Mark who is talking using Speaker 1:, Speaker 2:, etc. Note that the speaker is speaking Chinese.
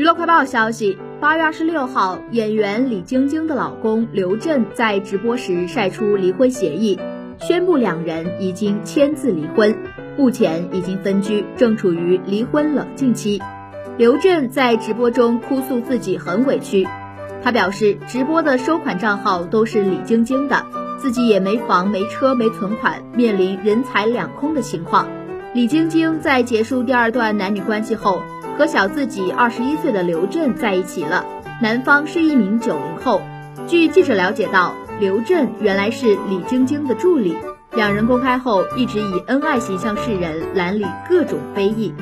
Speaker 1: 娱乐快报消息，八月二十六号，演员李晶晶的老公刘震在直播时晒出离婚协议，宣布两人已经签字离婚，目前已经分居，正处于离婚冷静期。刘震在直播中哭诉自己很委屈，他表示直播的收款账号都是李晶晶的，自己也没房没车没存款，面临人财两空的情况。李晶晶在结束第二段男女关系后。和小自己二十一岁的刘震在一起了，男方是一名九零后。据记者了解到，刘震原来是李晶晶的助理，两人公开后一直以恩爱形象示人，蓝里各种非议。